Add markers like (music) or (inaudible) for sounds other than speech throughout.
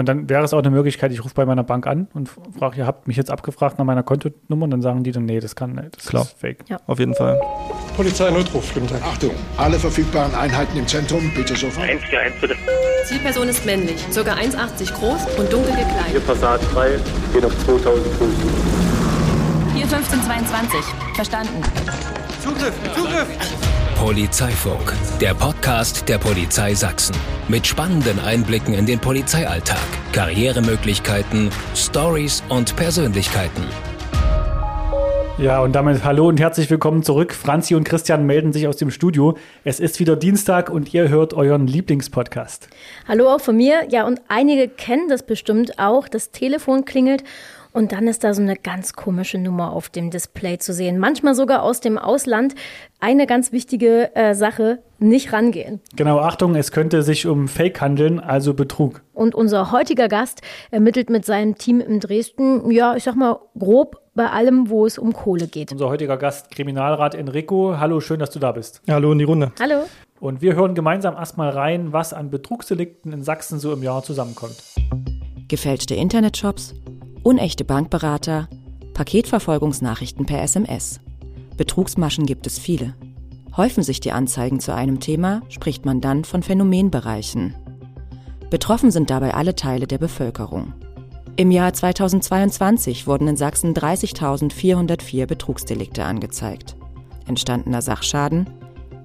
Und dann wäre es auch eine Möglichkeit, ich rufe bei meiner Bank an und frage, ihr habt mich jetzt abgefragt nach meiner Kontonummer und dann sagen die dann, nee, das kann, das Klar. ist fake. Ja. Auf jeden Fall. Polizei Notruf, guten Tag. Achtung, alle verfügbaren Einheiten im Zentrum, bitte sofort. 141 bitte. Zielperson ist männlich, ca. 1,80 groß und dunkel Hier gekleidet. Passat 3, geht auf 2000 Fuß. Hier 1522. Verstanden. Polizeifunk, der Podcast der Polizei Sachsen. Mit spannenden Einblicken in den Polizeialltag, Karrieremöglichkeiten, Stories und Persönlichkeiten. Ja, und damit hallo und herzlich willkommen zurück. Franzi und Christian melden sich aus dem Studio. Es ist wieder Dienstag und ihr hört euren Lieblingspodcast. Hallo auch von mir. Ja, und einige kennen das bestimmt auch. Das Telefon klingelt und dann ist da so eine ganz komische Nummer auf dem Display zu sehen. Manchmal sogar aus dem Ausland. Eine ganz wichtige äh, Sache, nicht rangehen. Genau, Achtung, es könnte sich um Fake handeln, also Betrug. Und unser heutiger Gast ermittelt mit seinem Team in Dresden, ja, ich sag mal, grob bei allem, wo es um Kohle geht. Unser heutiger Gast, Kriminalrat Enrico. Hallo, schön, dass du da bist. Hallo in die Runde. Hallo. Und wir hören gemeinsam erstmal rein, was an Betrugsdelikten in Sachsen so im Jahr zusammenkommt. gefälschte Internetshops, unechte Bankberater, Paketverfolgungsnachrichten per SMS. Betrugsmaschen gibt es viele. Häufen sich die Anzeigen zu einem Thema, spricht man dann von Phänomenbereichen. Betroffen sind dabei alle Teile der Bevölkerung. Im Jahr 2022 wurden in Sachsen 30.404 Betrugsdelikte angezeigt. Entstandener Sachschaden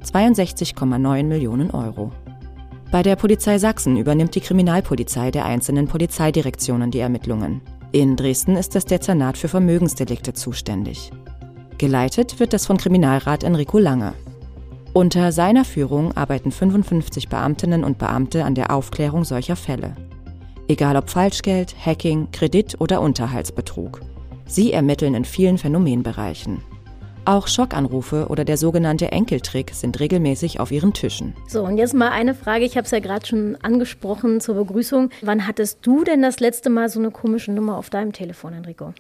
62,9 Millionen Euro. Bei der Polizei Sachsen übernimmt die Kriminalpolizei der einzelnen Polizeidirektionen die Ermittlungen. In Dresden ist das Dezernat für Vermögensdelikte zuständig. Geleitet wird das von Kriminalrat Enrico Lange. Unter seiner Führung arbeiten 55 Beamtinnen und Beamte an der Aufklärung solcher Fälle. Egal ob Falschgeld, Hacking, Kredit oder Unterhaltsbetrug. Sie ermitteln in vielen Phänomenbereichen. Auch Schockanrufe oder der sogenannte Enkeltrick sind regelmäßig auf ihren Tischen. So, und jetzt mal eine Frage. Ich habe es ja gerade schon angesprochen zur Begrüßung. Wann hattest du denn das letzte Mal so eine komische Nummer auf deinem Telefon, Enrico?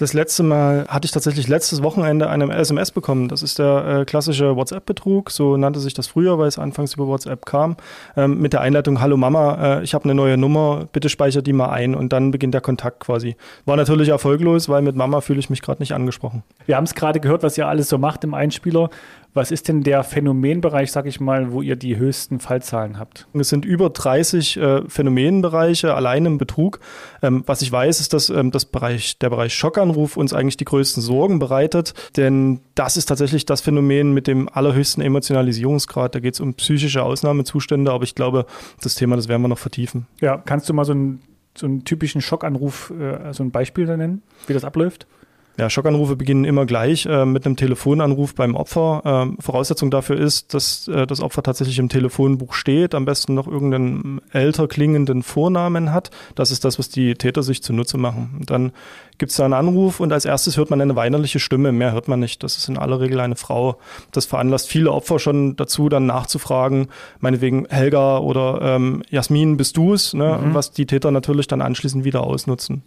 Das letzte Mal hatte ich tatsächlich letztes Wochenende eine SMS bekommen. Das ist der äh, klassische WhatsApp-Betrug, so nannte sich das früher, weil es anfangs über WhatsApp kam, ähm, mit der Einleitung, hallo Mama, äh, ich habe eine neue Nummer, bitte speicher die mal ein und dann beginnt der Kontakt quasi. War natürlich erfolglos, weil mit Mama fühle ich mich gerade nicht angesprochen. Wir haben es gerade gehört, was ihr alles so macht im Einspieler. Was ist denn der Phänomenbereich, sag ich mal, wo ihr die höchsten Fallzahlen habt? Es sind über 30 äh, Phänomenbereiche allein im Betrug. Ähm, was ich weiß, ist, dass ähm, das Bereich, der Bereich Schockanruf uns eigentlich die größten Sorgen bereitet, denn das ist tatsächlich das Phänomen mit dem allerhöchsten Emotionalisierungsgrad. Da geht es um psychische Ausnahmezustände, aber ich glaube, das Thema, das werden wir noch vertiefen. Ja, kannst du mal so einen, so einen typischen Schockanruf, äh, so ein Beispiel da nennen, wie das abläuft? Ja, Schockanrufe beginnen immer gleich äh, mit einem Telefonanruf beim Opfer. Ähm, Voraussetzung dafür ist, dass äh, das Opfer tatsächlich im Telefonbuch steht, am besten noch irgendeinen älter klingenden Vornamen hat. Das ist das, was die Täter sich zunutze machen. Dann gibt es da einen Anruf und als erstes hört man eine weinerliche Stimme. Mehr hört man nicht. Das ist in aller Regel eine Frau. Das veranlasst viele Opfer schon dazu, dann nachzufragen, meinetwegen Helga oder ähm, Jasmin, bist du es? Ne? Mhm. Was die Täter natürlich dann anschließend wieder ausnutzen.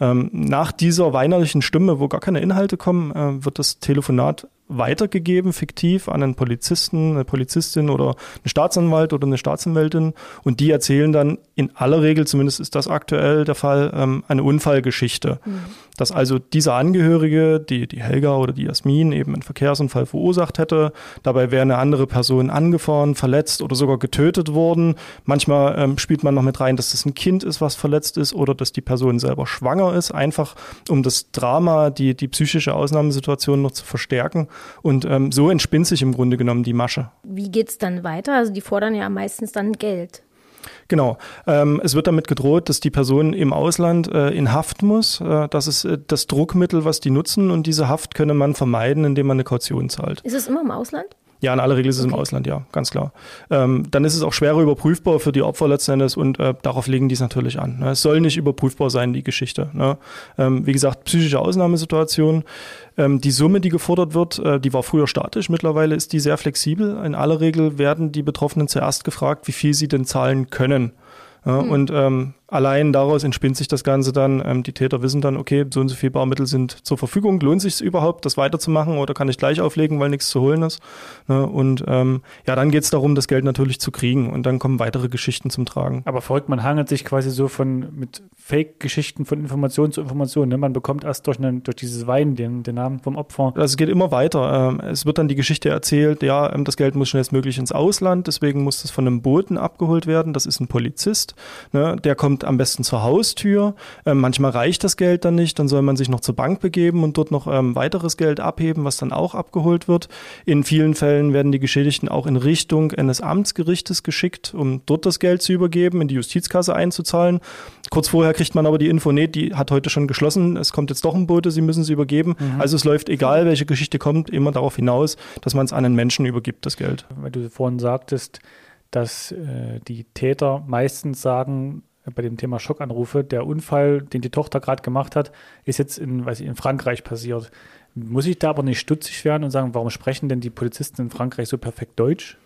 Ähm, nach dieser weinerlichen Stimme, wo gar keine Inhalte kommen, äh, wird das Telefonat weitergegeben, fiktiv, an einen Polizisten, eine Polizistin oder einen Staatsanwalt oder eine Staatsanwältin. Und die erzählen dann in aller Regel, zumindest ist das aktuell der Fall, ähm, eine Unfallgeschichte. Mhm. Dass also dieser Angehörige, die, die Helga oder die Jasmin, eben einen Verkehrsunfall verursacht hätte. Dabei wäre eine andere Person angefahren, verletzt oder sogar getötet worden. Manchmal ähm, spielt man noch mit rein, dass das ein Kind ist, was verletzt ist oder dass die Person selber schwanger ist, einfach um das Drama, die, die psychische Ausnahmesituation noch zu verstärken. Und ähm, so entspinnt sich im Grunde genommen die Masche. Wie geht's dann weiter? Also die fordern ja meistens dann Geld. Genau. Ähm, es wird damit gedroht, dass die Person im Ausland äh, in Haft muss. Äh, das ist äh, das Druckmittel, was die nutzen. Und diese Haft könne man vermeiden, indem man eine Kaution zahlt. Ist es immer im Ausland? Ja, in aller Regel ist es im Ausland, ja, ganz klar. Ähm, dann ist es auch schwerer überprüfbar für die Opfer letzten Endes und äh, darauf legen die es natürlich an. Ne? Es soll nicht überprüfbar sein, die Geschichte. Ne? Ähm, wie gesagt, psychische Ausnahmesituation. Ähm, die Summe, die gefordert wird, äh, die war früher statisch, mittlerweile ist die sehr flexibel. In aller Regel werden die Betroffenen zuerst gefragt, wie viel sie denn zahlen können. Ja, Hm. Und ähm, allein daraus entspinnt sich das Ganze dann. Ähm, die Täter wissen dann, okay, so und so viele Barmittel sind zur Verfügung. Lohnt sich es überhaupt, das weiterzumachen oder kann ich gleich auflegen, weil nichts zu holen ist? Ne? Und ähm, ja, dann geht es darum, das Geld natürlich zu kriegen und dann kommen weitere Geschichten zum Tragen. Aber verrückt, man hangelt sich quasi so von mit Fake-Geschichten von Information zu Information. Ne? Man bekommt erst durch, einen, durch dieses Wein den, den Namen vom Opfer. Also es geht immer weiter. Ähm, es wird dann die Geschichte erzählt, ja, ähm, das Geld muss schnellstmöglich ins Ausland, deswegen muss das von einem Boten abgeholt werden. Das ist ein Polizist. Ne? Der kommt am besten zur Haustür. Ähm, manchmal reicht das Geld dann nicht, dann soll man sich noch zur Bank begeben und dort noch ähm, weiteres Geld abheben, was dann auch abgeholt wird. In vielen Fällen werden die Geschädigten auch in Richtung eines Amtsgerichtes geschickt, um dort das Geld zu übergeben, in die Justizkasse einzuzahlen. Kurz vorher kriegt man aber die Info, nee, die hat heute schon geschlossen, es kommt jetzt doch ein Bote, sie müssen es übergeben. Mhm. Also es läuft, egal welche Geschichte kommt, immer darauf hinaus, dass man es an einen Menschen übergibt, das Geld. Weil du vorhin sagtest, dass äh, die Täter meistens sagen, bei dem Thema Schockanrufe, der Unfall, den die Tochter gerade gemacht hat, ist jetzt in, weiß ich, in Frankreich passiert. Muss ich da aber nicht stutzig werden und sagen, warum sprechen denn die Polizisten in Frankreich so perfekt Deutsch?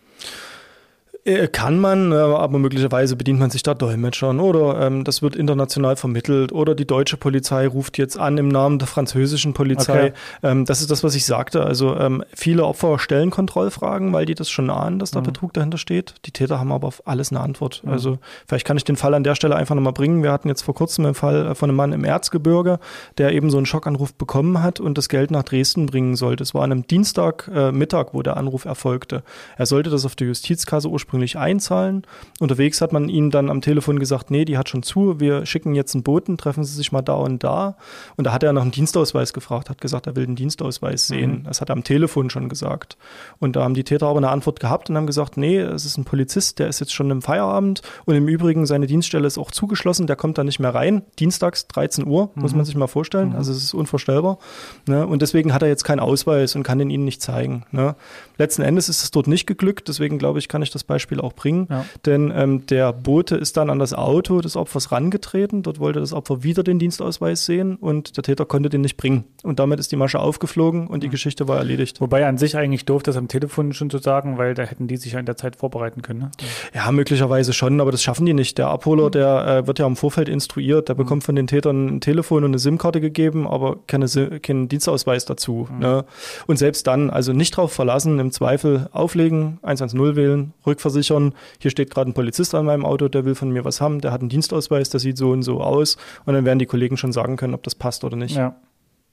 Äh, kann man, äh, aber möglicherweise bedient man sich da Dolmetschern oder ähm, das wird international vermittelt oder die deutsche Polizei ruft jetzt an im Namen der französischen Polizei. Okay. Ähm, das ist das, was ich sagte. Also ähm, viele Opfer stellen Kontrollfragen, weil die das schon ahnen, dass da mhm. Betrug dahinter steht. Die Täter haben aber auf alles eine Antwort. Mhm. Also vielleicht kann ich den Fall an der Stelle einfach nochmal bringen. Wir hatten jetzt vor kurzem einen Fall äh, von einem Mann im Erzgebirge, der eben so einen Schockanruf bekommen hat und das Geld nach Dresden bringen sollte. Es war an einem Dienstagmittag, äh, wo der Anruf erfolgte. Er sollte das auf der Justizkasse ursprünglich ursprünglich einzahlen. Unterwegs hat man ihnen dann am Telefon gesagt, nee, die hat schon zu, wir schicken jetzt einen Boten, treffen Sie sich mal da und da. Und da hat er nach einem Dienstausweis gefragt, hat gesagt, er will den Dienstausweis mhm. sehen. Mhm. Das hat er am Telefon schon gesagt. Und da haben die Täter aber eine Antwort gehabt und haben gesagt, nee, es ist ein Polizist, der ist jetzt schon im Feierabend und im Übrigen seine Dienststelle ist auch zugeschlossen, der kommt da nicht mehr rein. Dienstags 13 Uhr, mhm. muss man sich mal vorstellen. Mhm. Also es ist unvorstellbar. Ne? Und deswegen hat er jetzt keinen Ausweis und kann den ihnen nicht zeigen. Ne? Letzten Endes ist es dort nicht geglückt, deswegen glaube ich, kann ich das Beispiel Beispiel auch bringen. Ja. Denn ähm, der Bote ist dann an das Auto des Opfers rangetreten. Dort wollte das Opfer wieder den Dienstausweis sehen und der Täter konnte den nicht bringen. Und damit ist die Masche aufgeflogen und die Geschichte war erledigt. Wobei an sich eigentlich doof, das am Telefon schon zu sagen, weil da hätten die sich ja in der Zeit vorbereiten können. Ne? Ja, möglicherweise schon, aber das schaffen die nicht. Der Abholer, der äh, wird ja im Vorfeld instruiert, der mhm. bekommt von den Tätern ein Telefon und eine SIM-Karte gegeben, aber keine, keinen Dienstausweis dazu. Mhm. Ne? Und selbst dann, also nicht drauf verlassen, im Zweifel auflegen, 110 wählen, rückversichern versichern, hier steht gerade ein Polizist an meinem Auto, der will von mir was haben, der hat einen Dienstausweis, der sieht so und so aus. Und dann werden die Kollegen schon sagen können, ob das passt oder nicht. Ja.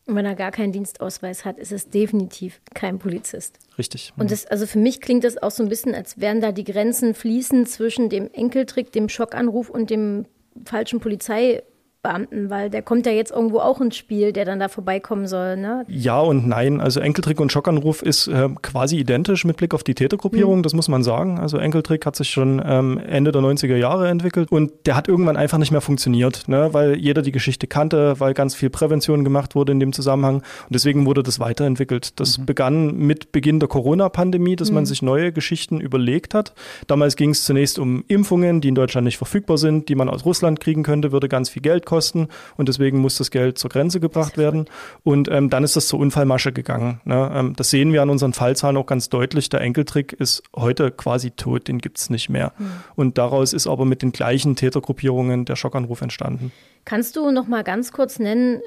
Und wenn er gar keinen Dienstausweis hat, ist es definitiv kein Polizist. Richtig. Und das, also für mich klingt das auch so ein bisschen, als wären da die Grenzen fließen zwischen dem Enkeltrick, dem Schockanruf und dem falschen Polizei Beamten, weil der kommt ja jetzt irgendwo auch ins Spiel, der dann da vorbeikommen soll. Ne? Ja und nein. Also Enkeltrick und Schockanruf ist äh, quasi identisch mit Blick auf die Tätergruppierung, mhm. das muss man sagen. Also Enkeltrick hat sich schon ähm, Ende der 90er Jahre entwickelt und der hat irgendwann einfach nicht mehr funktioniert, ne? weil jeder die Geschichte kannte, weil ganz viel Prävention gemacht wurde in dem Zusammenhang und deswegen wurde das weiterentwickelt. Das mhm. begann mit Beginn der Corona-Pandemie, dass mhm. man sich neue Geschichten überlegt hat. Damals ging es zunächst um Impfungen, die in Deutschland nicht verfügbar sind, die man aus Russland kriegen könnte, würde ganz viel Geld kosten und deswegen muss das Geld zur Grenze gebracht werden. Und ähm, dann ist das zur Unfallmasche gegangen. Ne? Ähm, das sehen wir an unseren Fallzahlen auch ganz deutlich. Der Enkeltrick ist heute quasi tot, den gibt es nicht mehr. Mhm. Und daraus ist aber mit den gleichen Tätergruppierungen der Schockanruf entstanden. Kannst du noch mal ganz kurz nennen,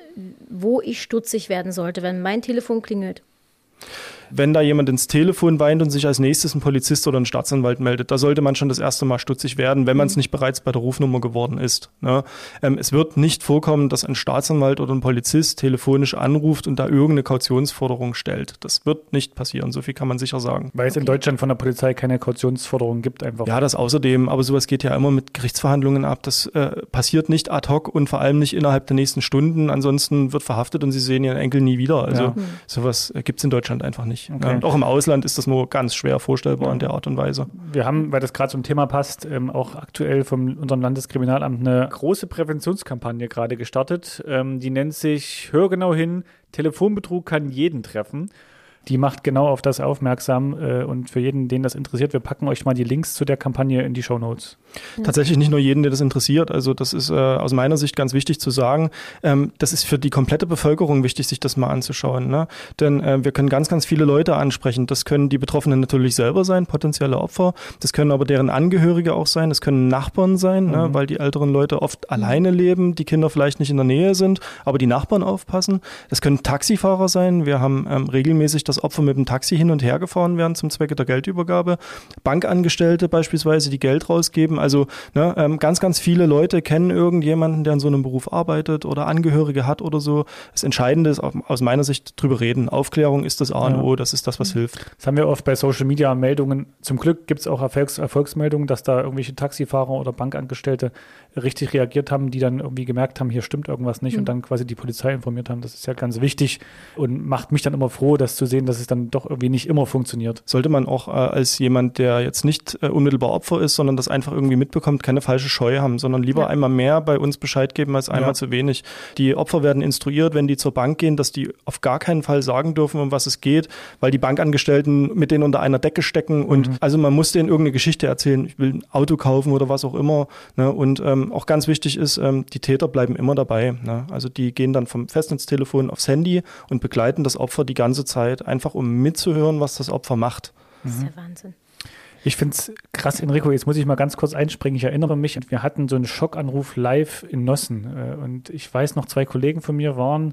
wo ich stutzig werden sollte, wenn mein Telefon klingelt? Wenn da jemand ins Telefon weint und sich als nächstes ein Polizist oder ein Staatsanwalt meldet, da sollte man schon das erste Mal stutzig werden, wenn man es mhm. nicht bereits bei der Rufnummer geworden ist. Ne? Ähm, es wird nicht vorkommen, dass ein Staatsanwalt oder ein Polizist telefonisch anruft und da irgendeine Kautionsforderung stellt. Das wird nicht passieren, so viel kann man sicher sagen. Weil es in Deutschland von der Polizei keine Kautionsforderung gibt einfach. Ja, das außerdem, aber sowas geht ja immer mit Gerichtsverhandlungen ab. Das äh, passiert nicht ad hoc und vor allem nicht innerhalb der nächsten Stunden. Ansonsten wird verhaftet und sie sehen ihren Enkel nie wieder. Also ja. sowas äh, gibt es in Deutschland einfach nicht nicht. Okay. Und auch im Ausland ist das nur ganz schwer vorstellbar in der Art und Weise. Wir haben, weil das gerade zum Thema passt, ähm, auch aktuell von unserem Landeskriminalamt eine große Präventionskampagne gerade gestartet. Ähm, die nennt sich Hör genau hin, Telefonbetrug kann jeden treffen. Die macht genau auf das aufmerksam äh, und für jeden, den das interessiert, wir packen euch mal die Links zu der Kampagne in die Show Notes. Tatsächlich nicht nur jeden, der das interessiert. Also das ist äh, aus meiner Sicht ganz wichtig zu sagen. Ähm, das ist für die komplette Bevölkerung wichtig, sich das mal anzuschauen. Ne? Denn äh, wir können ganz, ganz viele Leute ansprechen. Das können die Betroffenen natürlich selber sein, potenzielle Opfer. Das können aber deren Angehörige auch sein. Das können Nachbarn sein, ne? mhm. ne? weil die älteren Leute oft alleine leben, die Kinder vielleicht nicht in der Nähe sind, aber die Nachbarn aufpassen. Das können Taxifahrer sein. Wir haben ähm, regelmäßig das Opfer mit dem Taxi hin und her gefahren werden zum Zwecke der Geldübergabe. Bankangestellte beispielsweise, die Geld rausgeben. Also ne, ähm, ganz, ganz viele Leute kennen irgendjemanden, der in so einem Beruf arbeitet oder Angehörige hat oder so. Das Entscheidende ist aus meiner Sicht drüber reden. Aufklärung ist das A und O, das ist das, was hilft. Das haben wir oft bei Social Media Meldungen. Zum Glück gibt es auch Erfolgs Erfolgsmeldungen, dass da irgendwelche Taxifahrer oder Bankangestellte richtig reagiert haben, die dann irgendwie gemerkt haben, hier stimmt irgendwas nicht mhm. und dann quasi die Polizei informiert haben. Das ist ja ganz wichtig und macht mich dann immer froh, das zu sehen, dass es dann doch irgendwie nicht immer funktioniert. Sollte man auch äh, als jemand, der jetzt nicht äh, unmittelbar Opfer ist, sondern das einfach irgendwie mitbekommt, keine falsche Scheu haben, sondern lieber ja. einmal mehr bei uns Bescheid geben als einmal ja. zu wenig. Die Opfer werden instruiert, wenn die zur Bank gehen, dass die auf gar keinen Fall sagen dürfen, um was es geht, weil die Bankangestellten mit denen unter einer Decke stecken und mhm. also man muss denen irgendeine Geschichte erzählen, ich will ein Auto kaufen oder was auch immer. Ne? Und ähm, auch ganz wichtig ist, ähm, die Täter bleiben immer dabei. Ne? Also die gehen dann vom Festnetztelefon aufs Handy und begleiten das Opfer die ganze Zeit, einfach um mitzuhören, was das Opfer macht. Das ist ja Wahnsinn. Ich finde es krass, Enrico, jetzt muss ich mal ganz kurz einspringen. Ich erinnere mich, wir hatten so einen Schockanruf live in Nossen. Äh, und ich weiß noch, zwei Kollegen von mir waren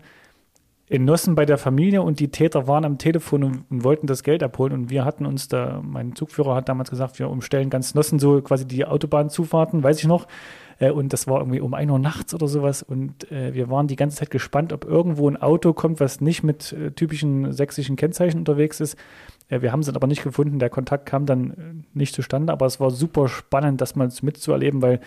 in Nossen bei der Familie und die Täter waren am Telefon und, und, wollten das Geld abholen. Und wir hatten uns da, mein Zugführer hat damals gesagt, wir umstellen ganz Nossen so quasi die Autobahnzufahrten, weiß ich noch. Äh, und das war irgendwie um 1 Uhr nachts oder sowas. Und äh, wir waren die ganze Zeit gespannt, ob irgendwo ein Auto kommt, was nicht mit typischen sächsischen Kennzeichen unterwegs ist. Wir haben es aber nicht gefunden. Der Kontakt kam dann äh, nicht zustande, aber es war super spannend, das mal mitzuerleben, weil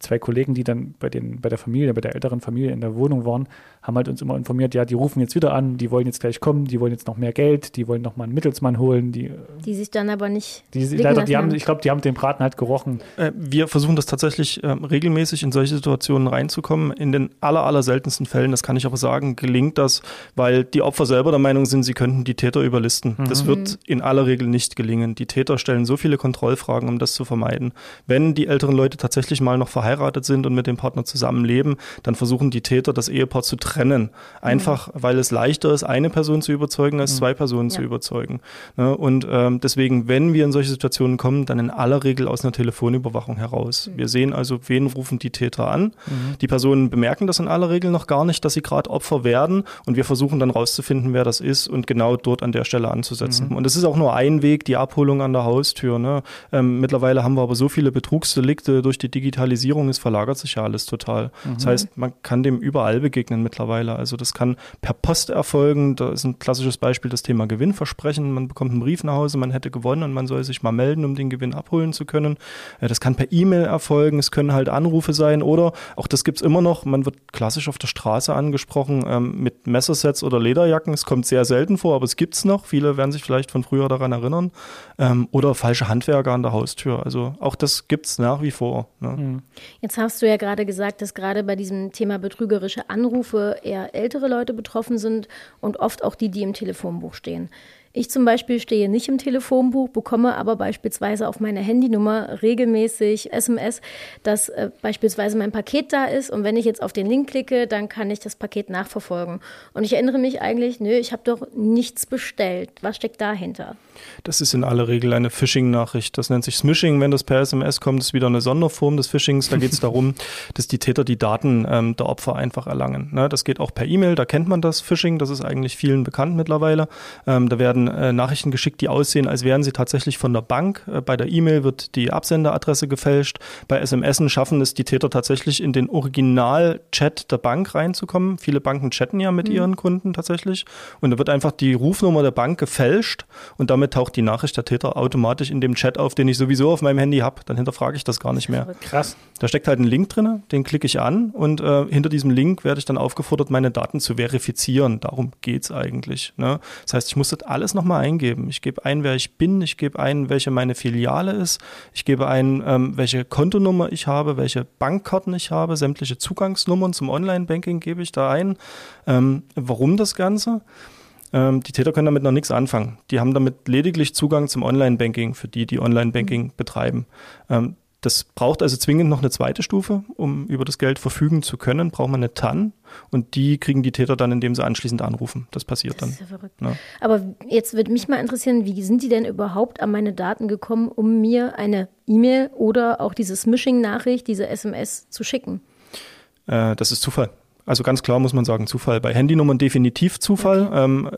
zwei Kollegen, die dann bei, den, bei der Familie, bei der älteren Familie in der Wohnung waren, haben halt uns immer informiert, ja, die rufen jetzt wieder an, die wollen jetzt gleich kommen, die wollen jetzt noch mehr Geld, die wollen noch mal einen Mittelsmann holen. Die, die sich dann aber nicht. Die, leider, die haben, ich glaube, die haben den Braten halt gerochen. Äh, wir versuchen das tatsächlich äh, regelmäßig in solche Situationen reinzukommen. In den aller, aller seltensten Fällen, das kann ich aber sagen, gelingt das, weil die Opfer selber der Meinung sind, sie könnten die Täter überlisten. Mhm. Das wird in aller Regel nicht gelingen. Die Täter stellen so viele Kontrollfragen, um das zu vermeiden. Wenn die älteren Leute tatsächlich mal noch verheiratet sind und mit dem Partner zusammenleben, dann versuchen die Täter, das Ehepaar zu trennen. Einfach, mhm. weil es leichter ist, eine Person zu überzeugen, als mhm. zwei Personen ja. zu überzeugen. Ne? Und ähm, deswegen, wenn wir in solche Situationen kommen, dann in aller Regel aus einer Telefonüberwachung heraus. Mhm. Wir sehen also, wen rufen die Täter an. Mhm. Die Personen bemerken das in aller Regel noch gar nicht, dass sie gerade Opfer werden. Und wir versuchen dann rauszufinden, wer das ist und genau dort an der Stelle anzusetzen. Mhm. Und es ist auch nur ein Weg, die Abholung an der Haustür. Ne? Ähm, mittlerweile haben wir aber so viele Betrugsdelikte durch die Digitalisierung, es verlagert sich ja alles total. Das mhm. heißt, man kann dem überall begegnen mittlerweile. Also das kann per Post erfolgen. Da ist ein klassisches Beispiel das Thema Gewinnversprechen. Man bekommt einen Brief nach Hause, man hätte gewonnen und man soll sich mal melden, um den Gewinn abholen zu können. Äh, das kann per E-Mail erfolgen. Es können halt Anrufe sein oder auch das gibt es immer noch. Man wird klassisch auf der Straße angesprochen ähm, mit Messersets oder Lederjacken. Es kommt sehr selten vor, aber es gibt es noch. Viele werden sich vielleicht von früher daran erinnern. Ähm, oder falsche Handwerker an der Haustür. Also auch das gibt es nach wie vor. Ne? Hm. Jetzt hast du ja gerade gesagt, dass gerade bei diesem Thema betrügerische Anrufe eher ältere Leute betroffen sind und oft auch die, die im Telefonbuch stehen. Ich zum Beispiel stehe nicht im Telefonbuch, bekomme aber beispielsweise auf meine Handynummer regelmäßig SMS, dass äh, beispielsweise mein Paket da ist und wenn ich jetzt auf den Link klicke, dann kann ich das Paket nachverfolgen. Und ich erinnere mich eigentlich, nö, ich habe doch nichts bestellt. Was steckt dahinter? Das ist in aller Regel eine Phishing-Nachricht. Das nennt sich Smishing. Wenn das per SMS kommt, ist wieder eine Sonderform des Phishings. Da geht es (laughs) darum, dass die Täter die Daten ähm, der Opfer einfach erlangen. Ne, das geht auch per E-Mail, da kennt man das Phishing, das ist eigentlich vielen bekannt mittlerweile. Ähm, da werden äh, Nachrichten geschickt, die aussehen, als wären sie tatsächlich von der Bank. Äh, bei der E-Mail wird die Absenderadresse gefälscht. Bei SMS schaffen es die Täter tatsächlich in den Original-Chat der Bank reinzukommen. Viele Banken chatten ja mit mhm. ihren Kunden tatsächlich. Und da wird einfach die Rufnummer der Bank gefälscht und damit taucht die Nachricht der Täter automatisch in dem Chat auf, den ich sowieso auf meinem Handy habe. Dann hinterfrage ich das gar nicht mehr. Krass. Da steckt halt ein Link drin, den klicke ich an und äh, hinter diesem Link werde ich dann aufgefordert, meine Daten zu verifizieren. Darum geht es eigentlich. Ne? Das heißt, ich muss das alles nochmal eingeben. Ich gebe ein, wer ich bin, ich gebe ein, welche meine Filiale ist, ich gebe ein, ähm, welche Kontonummer ich habe, welche Bankkarten ich habe, sämtliche Zugangsnummern zum Online-Banking gebe ich da ein. Ähm, warum das Ganze? Ähm, die Täter können damit noch nichts anfangen. Die haben damit lediglich Zugang zum Online-Banking für die, die Online-Banking mhm. betreiben. Ähm, Das braucht also zwingend noch eine zweite Stufe, um über das Geld verfügen zu können, braucht man eine TAN und die kriegen die Täter dann, indem sie anschließend anrufen. Das passiert Das dann. ist ja verrückt. Ja. Aber jetzt würde mich mal interessieren, wie sind die denn überhaupt an meine Daten gekommen, um mir eine E-Mail oder auch diese Smishing-Nachricht, diese SMS zu schicken? Äh, das ist Zufall. Also ganz klar muss man sagen, Zufall. Bei Handynummern definitiv Zufall. Ähm,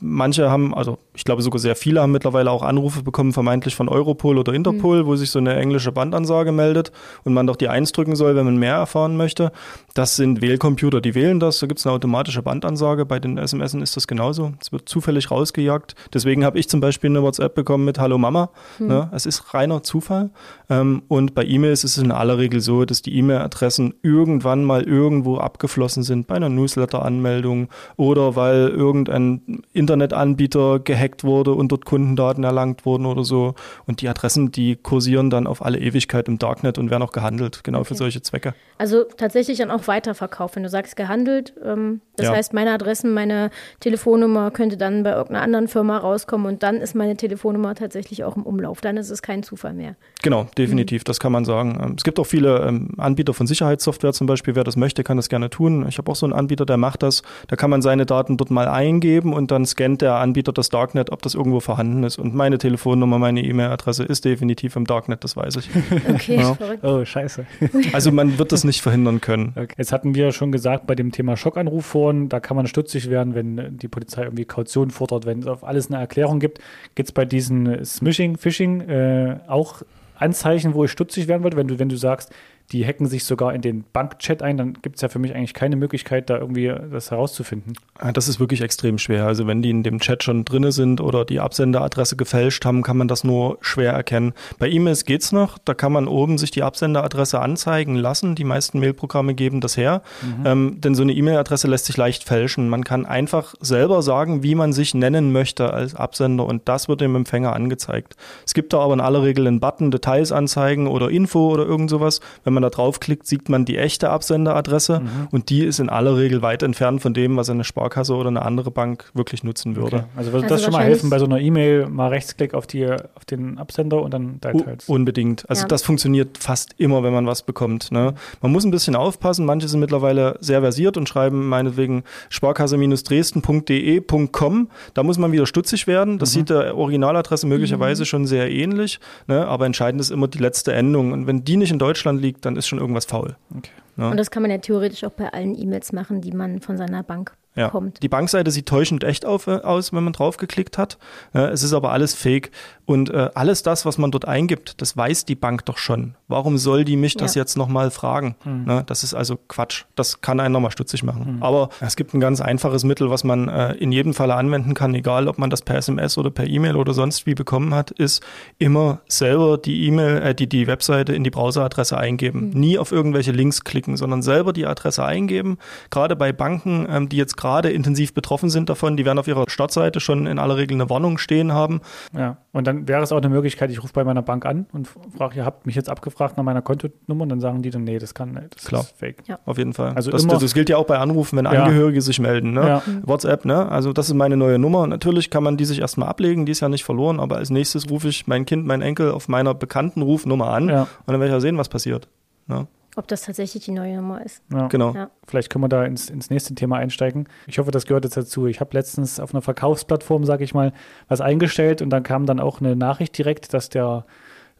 manche haben, also ich glaube sogar sehr viele haben mittlerweile auch Anrufe bekommen, vermeintlich von Europol oder Interpol, wo sich so eine englische Bandansage meldet und man doch die Eins drücken soll, wenn man mehr erfahren möchte. Das sind Wählcomputer, die wählen das. Da gibt es eine automatische Bandansage. Bei den SMS ist das genauso. Es wird zufällig rausgejagt. Deswegen habe ich zum Beispiel eine WhatsApp bekommen mit Hallo Mama. Ne? Es ist reiner Zufall. Ähm, und bei E-Mails ist es in aller Regel so, dass die E-Mail-Adressen irgendwann mal irgendwo abgeflossen sind, bei einer Newsletter-Anmeldung oder weil irgendein Internetanbieter gehackt wurde und dort Kundendaten erlangt wurden oder so. Und die Adressen, die kursieren dann auf alle Ewigkeit im Darknet und werden auch gehandelt, genau für Okay. solche Zwecke. Also tatsächlich dann auch weiterverkauft. Wenn du sagst gehandelt, ähm, das Ja. heißt, meine Adressen, meine Telefonnummer könnte dann bei irgendeiner anderen Firma rauskommen und dann ist meine Telefonnummer tatsächlich auch im Umlauf. Dann ist es kein Zufall mehr. Genau, definitiv, das kann man sagen. Ähm, Es gibt auch viele ähm, Anbieter von Sicherheitssoftware zum Beispiel. Wer das möchte, kann das gerne tun. Ich habe auch so einen Anbieter, der macht das. Da kann man seine Daten dort mal eingeben und dann scannt der Anbieter das Darknet, ob das irgendwo vorhanden ist. Und meine Telefonnummer, meine E-Mail-Adresse ist definitiv im Darknet, das weiß ich. (laughs) Okay, Ja. verrückt. Oh, scheiße. (laughs) Also man wird das nicht verhindern können. Okay. Jetzt hatten wir schon gesagt, bei dem Thema Schockanruf vorhin, da kann man stutzig werden, wenn die Polizei irgendwie Kaution fordert, wenn es auf alles eine Erklärung gibt. Gibt es bei diesen Smishing, Phishing äh, auch Anzeichen, wo ich stutzig werden wollte? Wenn du, wenn du sagst, die hacken sich sogar in den Bankchat ein, dann gibt es ja für mich eigentlich keine Möglichkeit, da irgendwie das herauszufinden. Ah, Das ist wirklich extrem schwer. Also wenn die in dem Chat schon drinne sind oder die Absenderadresse gefälscht haben, kann man das nur schwer erkennen. Bei E-Mails geht's noch. Da kann man oben sich die Absenderadresse anzeigen lassen. Die meisten Mailprogramme geben das her. Ähm, denn so eine E-Mail-Adresse lässt sich leicht fälschen. Man kann einfach selber sagen, wie man sich nennen möchte als Absender und das wird dem Empfänger angezeigt. Es gibt da aber in aller Regel einen Button, Details anzeigen oder Info oder irgend sowas. Wenn man da draufklickt, sieht man die echte Absenderadresse und die ist in aller Regel weit entfernt von dem, was eine Sparkasse oder eine andere Bank wirklich nutzen würde. Okay. Also würde Also das schon mal helfen, bei so einer E-Mail mal Rechtsklick auf, die, auf den Absender und dann Details. Unbedingt. Also Ja. das funktioniert fast immer, wenn man was bekommt. Ne? Man muss ein bisschen aufpassen. Manche sind mittlerweile sehr versiert und schreiben meinetwegen sparkasse-dresden.de.com. Da muss man wieder stutzig werden. Das sieht der Originaladresse möglicherweise schon sehr ähnlich. Ne? Aber entscheidend ist immer die letzte Endung. Und wenn die nicht in Deutschland liegt, dann ist schon irgendwas faul. Okay. Ja. Und das kann man ja theoretisch auch bei allen E-Mails machen, die man von seiner Bank Ja. bekommt. Die Bankseite sieht täuschend echt auf, äh, aus, wenn man draufgeklickt hat. Äh, es ist aber alles fake. Und äh, alles das, was man dort eingibt, das weiß die Bank doch schon. Warum soll die mich das Ja. jetzt nochmal fragen? Ne? Das ist also Quatsch. Das kann einen nochmal stutzig machen. Aber es gibt ein ganz einfaches Mittel, was man äh, in jedem Falle anwenden kann, egal ob man das per SMS oder per E-Mail oder sonst wie bekommen hat, ist immer selber die E-Mail, äh, die, die Webseite in die Browseradresse eingeben. Nie auf irgendwelche Links klicken, sondern selber die Adresse eingeben. Gerade bei Banken, ähm, die jetzt gerade intensiv betroffen sind davon, die werden auf ihrer Startseite schon in aller Regel eine Warnung stehen haben. Ja, und dann wäre es auch eine Möglichkeit, ich rufe bei meiner Bank an und frage, ihr habt mich jetzt abgefragt nach meiner Kontonummer und dann sagen die dann, nee, das kann, das Klar. ist fake. Ja. Auf jeden Fall. Also das, immer- das, das gilt ja auch bei Anrufen, wenn Ja. Angehörige sich melden. Ne? Ja. WhatsApp, ne? Also das ist meine neue Nummer. Natürlich kann man die sich erstmal ablegen, die ist ja nicht verloren, aber als nächstes rufe ich mein Kind, meinen Enkel auf meiner bekannten Rufnummer an Ja. und dann werde ich ja sehen, was passiert. Ne? Ob das tatsächlich die neue Nummer ist. Ja. Genau. Ja. Vielleicht können wir da ins, ins nächste Thema einsteigen. Ich hoffe, das gehört jetzt dazu. Ich habe letztens auf einer Verkaufsplattform, sage ich mal, was eingestellt und dann kam dann auch eine Nachricht direkt, dass der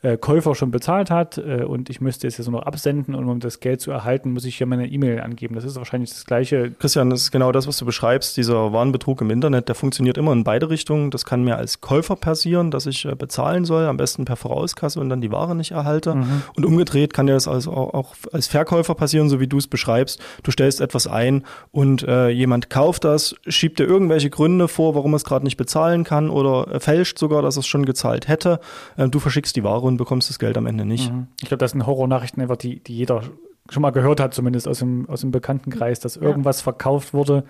äh, Käufer schon bezahlt hat äh, und ich müsste es jetzt nur noch absenden und um das Geld zu erhalten, muss ich hier meine E-Mail angeben. Das ist wahrscheinlich das gleiche. Christian, das ist genau das, was du beschreibst. Dieser Warenbetrug im Internet, der funktioniert immer in beide Richtungen. Das kann mir als Käufer passieren, dass ich äh, bezahlen soll, am besten per Vorauskasse und dann die Ware nicht erhalte. Und umgedreht kann dir das also auch, auch als Verkäufer passieren, so wie du es beschreibst. Du stellst etwas ein und äh, jemand kauft das, schiebt dir irgendwelche Gründe vor, warum er es gerade nicht bezahlen kann oder äh, fälscht sogar, dass er es schon gezahlt hätte. Äh, du verschickst die Ware und bekommst das Geld am Ende nicht. Ich glaube, das sind Horrornachrichten einfach, die, die jeder schon mal gehört hat, zumindest aus dem, aus dem Bekanntenkreis, dass irgendwas verkauft wurde,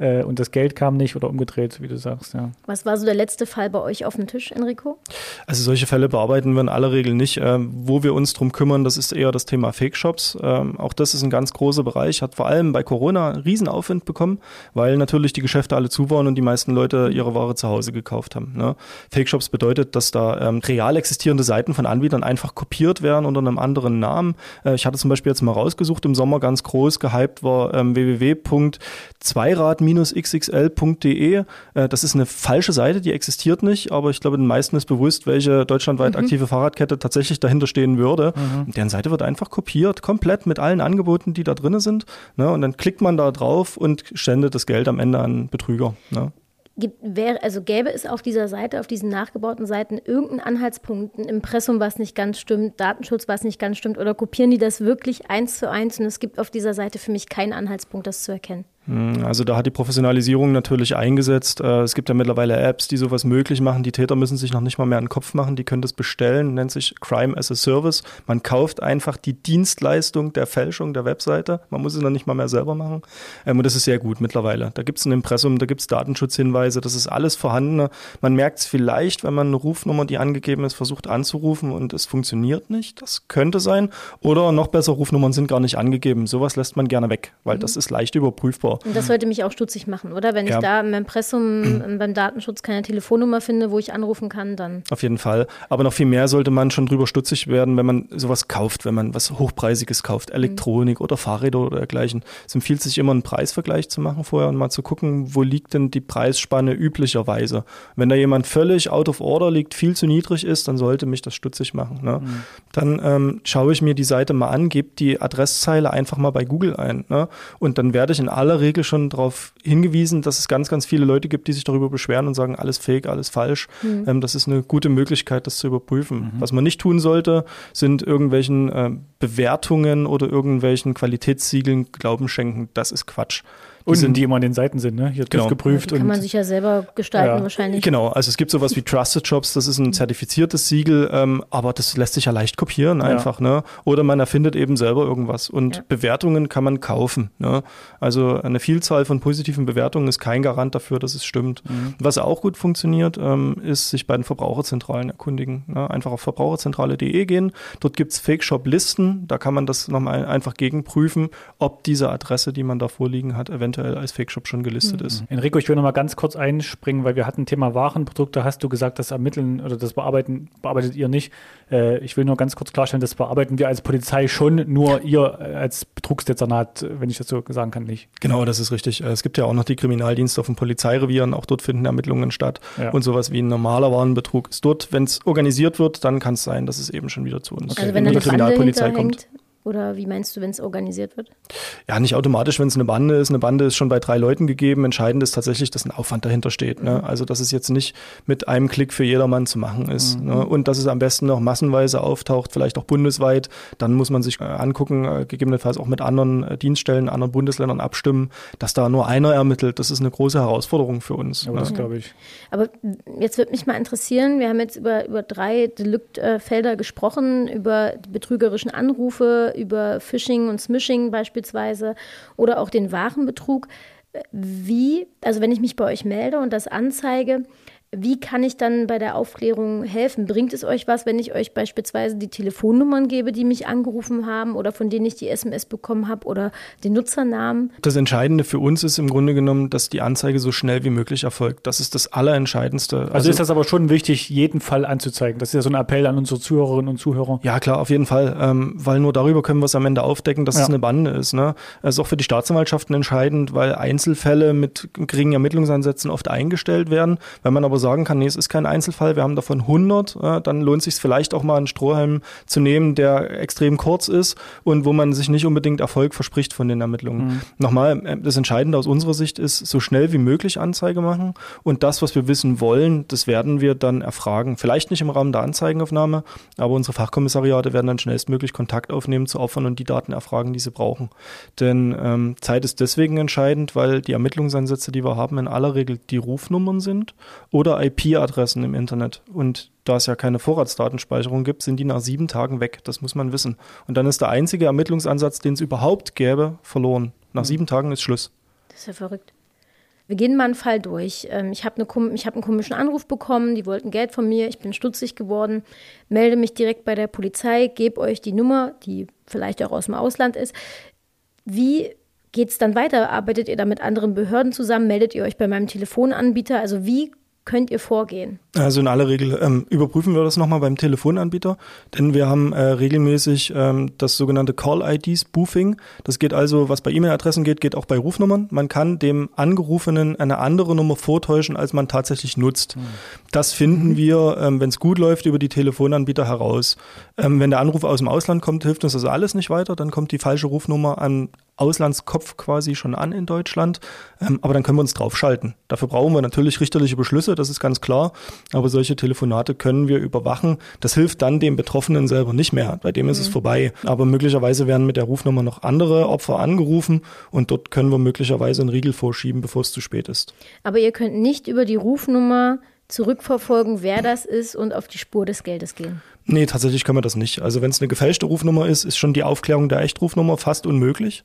äh, und das Geld kam nicht oder umgedreht, wie du sagst. Ja. Was war so der letzte Fall bei euch auf dem Tisch, Enrico? Also solche Fälle bearbeiten wir in aller Regel nicht. Ähm, wo wir uns drum kümmern, das ist eher das Thema Fake-Shops. Ähm, auch das ist ein ganz großer Bereich, hat vor allem bei Corona einen riesen Aufwind bekommen, weil natürlich die Geschäfte alle zu waren und die meisten Leute ihre Ware zu Hause gekauft haben. Ne? Fake-Shops bedeutet, dass da ähm, real existierende Seiten von Anbietern einfach kopiert werden unter einem anderen Namen. Äh, ich hatte zum Beispiel jetzt mal rausgesucht, im Sommer ganz groß gehypt war ähm, www.zweirad-xxl.de. Äh, das ist eine falsche Seite, die existiert nicht, aber ich glaube, den meisten ist bewusst, welche deutschlandweit mhm. aktive Fahrradkette tatsächlich dahinter stehen würde. Mhm. Deren Seite wird einfach kopiert, komplett mit allen Angeboten, die da drin sind. Ne? Und dann klickt man da drauf und spendet das Geld am Ende an Betrüger. Ne? Gibt, also gäbe es auf dieser Seite, auf diesen nachgebauten Seiten irgendeinen Anhaltspunkt, ein Impressum, was nicht ganz stimmt, Datenschutz, was nicht ganz stimmt, oder kopieren die das wirklich eins zu eins und es gibt auf dieser Seite für mich keinen Anhaltspunkt, das zu erkennen? Hm, also da hat die Professionalisierung natürlich eingesetzt. Äh, es gibt ja mittlerweile Apps, die sowas möglich machen. Die Täter müssen sich noch nicht mal mehr einen Kopf machen. Die können das bestellen, nennt sich Crime as a Service. Man kauft einfach die Dienstleistung der Fälschung der Webseite. Man muss es noch nicht mal mehr selber machen. Ähm, und das ist sehr gut mittlerweile. Da gibt es ein Impressum, da gibt es Datenschutzhinweise, das ist alles vorhanden. Man merkt es vielleicht, wenn man eine Rufnummer, die angegeben ist, versucht anzurufen und es funktioniert nicht. Das könnte sein. Oder noch besser, Rufnummern sind gar nicht angegeben. Sowas lässt man gerne weg, weil mhm. das ist leicht überprüfbar. Und das sollte mich auch stutzig machen, oder? Wenn ja. ich da im Impressum beim Datenschutz keine Telefonnummer finde, wo ich anrufen kann, dann. Auf jeden Fall. Aber noch viel mehr sollte man schon drüber stutzig werden, wenn man sowas kauft, wenn man was Hochpreisiges kauft, Elektronik mhm. oder Fahrräder oder dergleichen. Es empfiehlt sich immer einen Preisvergleich zu machen vorher und mal zu gucken, wo liegt denn die Preisspanne üblicherweise. Wenn da jemand völlig out of order liegt, viel zu niedrig ist, dann sollte mich das stutzig machen. Ne? Mhm. Dann ähm, schaue ich mir die Seite mal an, gebe die Adresszeile einfach mal bei Google ein. Ne? Und dann werde ich in aller Regel schon darauf hingewiesen, dass es ganz, ganz viele Leute gibt, die sich darüber beschweren und sagen, alles fake, alles falsch. Mhm. Ähm, das ist eine gute Möglichkeit, das zu überprüfen. Mhm. Was man nicht tun sollte, sind irgendwelchen äh, Bewertungen oder irgendwelchen Qualitätssiegeln Glauben schenken. Das ist Quatsch. Die sind, die immer an den Seiten sind, ne? Hier genau. geprüft. Ja, kann man sich ja selber gestalten ja. wahrscheinlich. Genau, also es gibt sowas wie Trusted Jobs, das ist ein zertifiziertes Siegel, ähm, aber das lässt sich ja leicht kopieren einfach, ja. ne? Oder man erfindet eben selber irgendwas. Und Bewertungen kann man kaufen. Ne? Also eine Vielzahl von positiven Bewertungen ist kein Garant dafür, dass es stimmt. Mhm. Was auch gut funktioniert, ähm, ist sich bei den Verbraucherzentralen erkundigen. Ne? Einfach auf verbraucherzentrale.de gehen. Dort gibt es Fake-Shop-Listen, da kann man das nochmal einfach gegenprüfen, ob diese Adresse, die man da vorliegen hat, eventuell eventuell als Fake-Shop schon gelistet mhm. ist. Enrico, ich will noch mal ganz kurz einspringen, weil wir hatten Thema Warenprodukte. Hast du gesagt, das Ermitteln oder das Bearbeiten bearbeitet ihr nicht? Äh, ich will nur ganz kurz klarstellen, das bearbeiten wir als Polizei schon, nur ihr als Betrugsdezernat, wenn ich das so sagen kann, nicht. Genau, das ist richtig. Äh, es gibt ja auch noch die Kriminaldienste auf den Polizeirevieren, auch dort finden Ermittlungen statt. Ja. Und sowas wie ein normaler Warenbetrug ist dort, wenn es organisiert wird, dann kann es sein, dass es eben schon wieder zu uns okay. also wenn die Kriminalpolizei kommt. Oder wie meinst du, wenn es organisiert wird? Ja, nicht automatisch, wenn es eine Bande ist. Eine Bande ist schon bei drei Leuten gegeben. Entscheidend ist tatsächlich, dass ein Aufwand dahinter steht. Ne? Mhm. Also, dass es jetzt nicht mit einem Klick für jedermann zu machen ist. Mhm. Ne? Und dass es am besten noch massenweise auftaucht, vielleicht auch bundesweit. Dann muss man sich äh, angucken, äh, gegebenenfalls auch mit anderen äh, Dienststellen, anderen Bundesländern abstimmen, dass da nur einer ermittelt. Das ist eine große Herausforderung für uns. Ja, ne? das glaube ich. Aber jetzt würde mich mal interessieren, wir haben jetzt über, über drei Deliktfelder gesprochen, über die betrügerischen Anrufe, über Phishing und Smishing beispielsweise oder auch den Warenbetrug. Wie, also wenn ich mich bei euch melde und das anzeige, wie kann ich dann bei der Aufklärung helfen? Bringt es euch was, wenn ich euch beispielsweise die Telefonnummern gebe, die mich angerufen haben oder von denen ich die SMS bekommen habe oder den Nutzernamen? Das Entscheidende für uns ist im Grunde genommen, dass die Anzeige so schnell wie möglich erfolgt. Das ist das Allerentscheidendste. Also, also ist das aber schon wichtig, jeden Fall anzuzeigen. Das ist ja so ein Appell an unsere Zuhörerinnen und Zuhörer. Ja, klar, auf jeden Fall. Ähm, weil nur darüber können wir es am Ende aufdecken, dass ja. es eine Bande ist. Ne? Das ist auch für die Staatsanwaltschaften entscheidend, weil Einzelfälle mit geringen Ermittlungsansätzen oft eingestellt werden. Wenn man aber sagen kann, nee, es ist kein Einzelfall, wir haben davon 100, äh, dann lohnt es sich vielleicht auch mal einen Strohhalm zu nehmen, der extrem kurz ist und wo man sich nicht unbedingt Erfolg verspricht von den Ermittlungen. Mhm. Nochmal, äh, das Entscheidende aus unserer Sicht ist, so schnell wie möglich Anzeige machen und das, was wir wissen wollen, das werden wir dann erfragen. Vielleicht nicht im Rahmen der Anzeigenaufnahme, aber unsere Fachkommissariate werden dann schnellstmöglich Kontakt aufnehmen zu Opfern und die Daten erfragen, die sie brauchen. Denn ähm, Zeit ist deswegen entscheidend, weil die Ermittlungsansätze, die wir haben, in aller Regel die Rufnummern sind oder oder IP-Adressen im Internet. Und da es ja keine Vorratsdatenspeicherung gibt, sind die nach sieben Tagen weg. Das muss man wissen. Und dann ist der einzige Ermittlungsansatz, den es überhaupt gäbe, verloren. Nach mhm. sieben Tagen ist Schluss. Das ist ja verrückt. Wir gehen mal einen Fall durch. Ähm, ich habe eine, hab einen komischen Anruf bekommen, die wollten Geld von mir, ich bin stutzig geworden, melde mich direkt bei der Polizei, gebe euch die Nummer, die vielleicht auch aus dem Ausland ist. Wie geht es dann weiter? Arbeitet ihr da mit anderen Behörden zusammen? Meldet ihr euch bei meinem Telefonanbieter? Also wie könnt ihr vorgehen? Also in aller Regel ähm, überprüfen wir das nochmal beim Telefonanbieter, denn wir haben äh, regelmäßig ähm, das sogenannte Call-ID Spoofing. Das geht also, was bei E-Mail-Adressen geht, geht auch bei Rufnummern. Man kann dem Angerufenen eine andere Nummer vortäuschen, als man tatsächlich nutzt. Mhm. Das finden wir, ähm, wenn es gut läuft, über die Telefonanbieter heraus. Ähm, wenn der Anruf aus dem Ausland kommt, hilft uns das alles nicht weiter. Dann kommt die falsche Rufnummer an Auslandskopf quasi schon an in Deutschland. Ähm, aber dann können wir uns draufschalten. Dafür brauchen wir natürlich richterliche Beschlüsse, das ist ganz klar. Aber solche Telefonate können wir überwachen. Das hilft dann dem Betroffenen selber nicht mehr. Bei dem mhm. ist es mhm. vorbei. Aber möglicherweise werden mit der Rufnummer noch andere Opfer angerufen und dort können wir möglicherweise einen Riegel vorschieben, bevor es zu spät ist. Aber ihr könnt nicht über die Rufnummer zurückverfolgen, wer das ist und auf die Spur des Geldes gehen? Nee, tatsächlich können wir das nicht. Also wenn es eine gefälschte Rufnummer ist, ist schon die Aufklärung der Echtrufnummer fast unmöglich.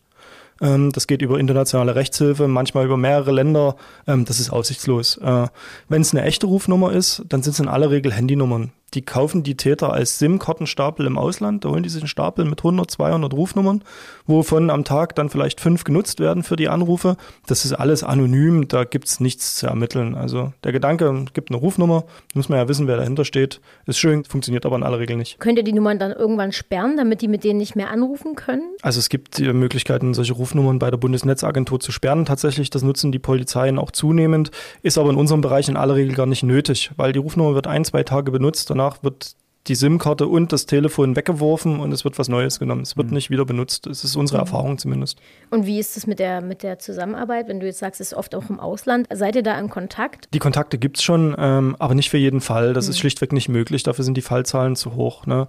Ähm, das geht über internationale Rechtshilfe, manchmal über mehrere Länder. Ähm, das ist aussichtslos. Äh, Wenn es eine echte Rufnummer ist, dann sind es in aller Regel Handynummern die kaufen die Täter als SIM-Kartenstapel im Ausland. Da holen die sich einen Stapel mit 100, 200 Rufnummern, wovon am Tag dann vielleicht fünf genutzt werden für die Anrufe. Das ist alles anonym, da gibt's nichts zu ermitteln. Also der Gedanke, gibt eine Rufnummer, muss man ja wissen, wer dahinter steht. Ist schön, funktioniert aber in aller Regel nicht. Könnt ihr die Nummern dann irgendwann sperren, damit die mit denen nicht mehr anrufen können? Also es gibt die Möglichkeiten, solche Rufnummern bei der Bundesnetzagentur zu sperren. Tatsächlich, das nutzen die Polizeien auch zunehmend, ist aber in unserem Bereich in aller Regel gar nicht nötig, weil die Rufnummer wird ein, zwei Tage benutzt, danach wird die SIM-Karte und das Telefon weggeworfen und es wird was Neues genommen. Es wird mhm. nicht wieder benutzt. Das ist unsere mhm. Erfahrung zumindest. Und wie ist es mit der, mit der Zusammenarbeit? Wenn du jetzt sagst, es ist oft auch im Ausland. Seid ihr da in Kontakt? Die Kontakte gibt es schon, ähm, aber nicht für jeden Fall. Das mhm. ist schlichtweg nicht möglich. Dafür sind die Fallzahlen zu hoch. Ne?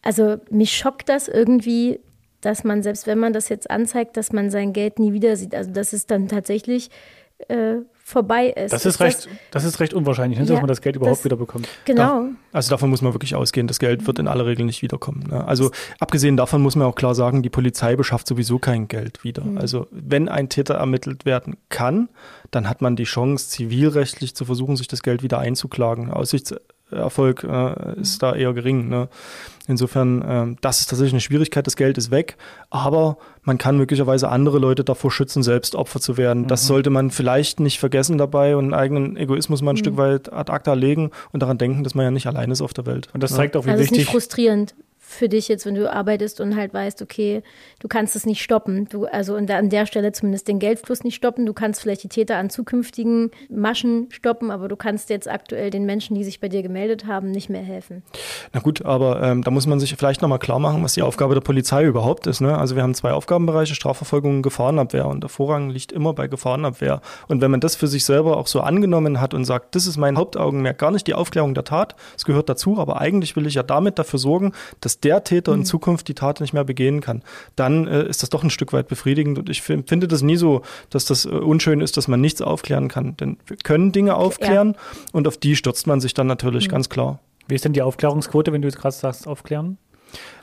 Also mich schockt das irgendwie, dass man, selbst wenn man das jetzt anzeigt, dass man sein Geld nie wieder sieht. Also das ist dann tatsächlich äh, vorbei ist. Das ist, ist recht, das, das, ist recht unwahrscheinlich, ne, dass man das Geld überhaupt das, wieder bekommt. Genau. Da, also davon muss man wirklich ausgehen, das Geld wird in aller Regel nicht wiederkommen. Ne? Also abgesehen davon muss man auch klar sagen, die Polizei beschafft sowieso kein Geld wieder. Mhm. Also wenn ein Täter ermittelt werden kann, dann hat man die Chance, zivilrechtlich zu versuchen, sich das Geld wieder einzuklagen. Aussichtserfolg äh, ist mhm. da eher gering. Ne? Insofern, äh, das ist tatsächlich eine Schwierigkeit. Das Geld ist weg, aber man kann möglicherweise andere Leute davor schützen, selbst Opfer zu werden. Mhm. Das sollte man vielleicht nicht vergessen dabei und einen eigenen Egoismus mal ein mhm. Stück weit ad acta legen und daran denken, dass man ja nicht allein ist auf der Welt. Und das zeigt auch, wie also wichtig. Ist nicht frustrierend für dich jetzt, wenn du arbeitest und halt weißt, okay, du kannst es nicht stoppen. Du, also an der, an der Stelle zumindest den Geldfluss nicht stoppen. Du kannst vielleicht die Täter an zukünftigen Maschen stoppen, aber du kannst jetzt aktuell den Menschen, die sich bei dir gemeldet haben, nicht mehr helfen. Na gut, aber ähm, da muss man sich vielleicht nochmal klar machen, was die Aufgabe der Polizei überhaupt ist. Ne? Also wir haben zwei Aufgabenbereiche, Strafverfolgung und Gefahrenabwehr. Und der Vorrang liegt immer bei Gefahrenabwehr. Und wenn man das für sich selber auch so angenommen hat und sagt, das ist mein Hauptaugenmerk, gar nicht die Aufklärung der Tat, es gehört dazu, aber eigentlich will ich ja damit dafür sorgen, dass der Täter mhm. in Zukunft die Tat nicht mehr begehen kann, dann äh, ist das doch ein Stück weit befriedigend. Und ich finde das nie so, dass das äh, unschön ist, dass man nichts aufklären kann. Denn wir können Dinge aufklären ja. und auf die stürzt man sich dann natürlich mhm. ganz klar. Wie ist denn die Aufklärungsquote, wenn du jetzt gerade sagst, aufklären?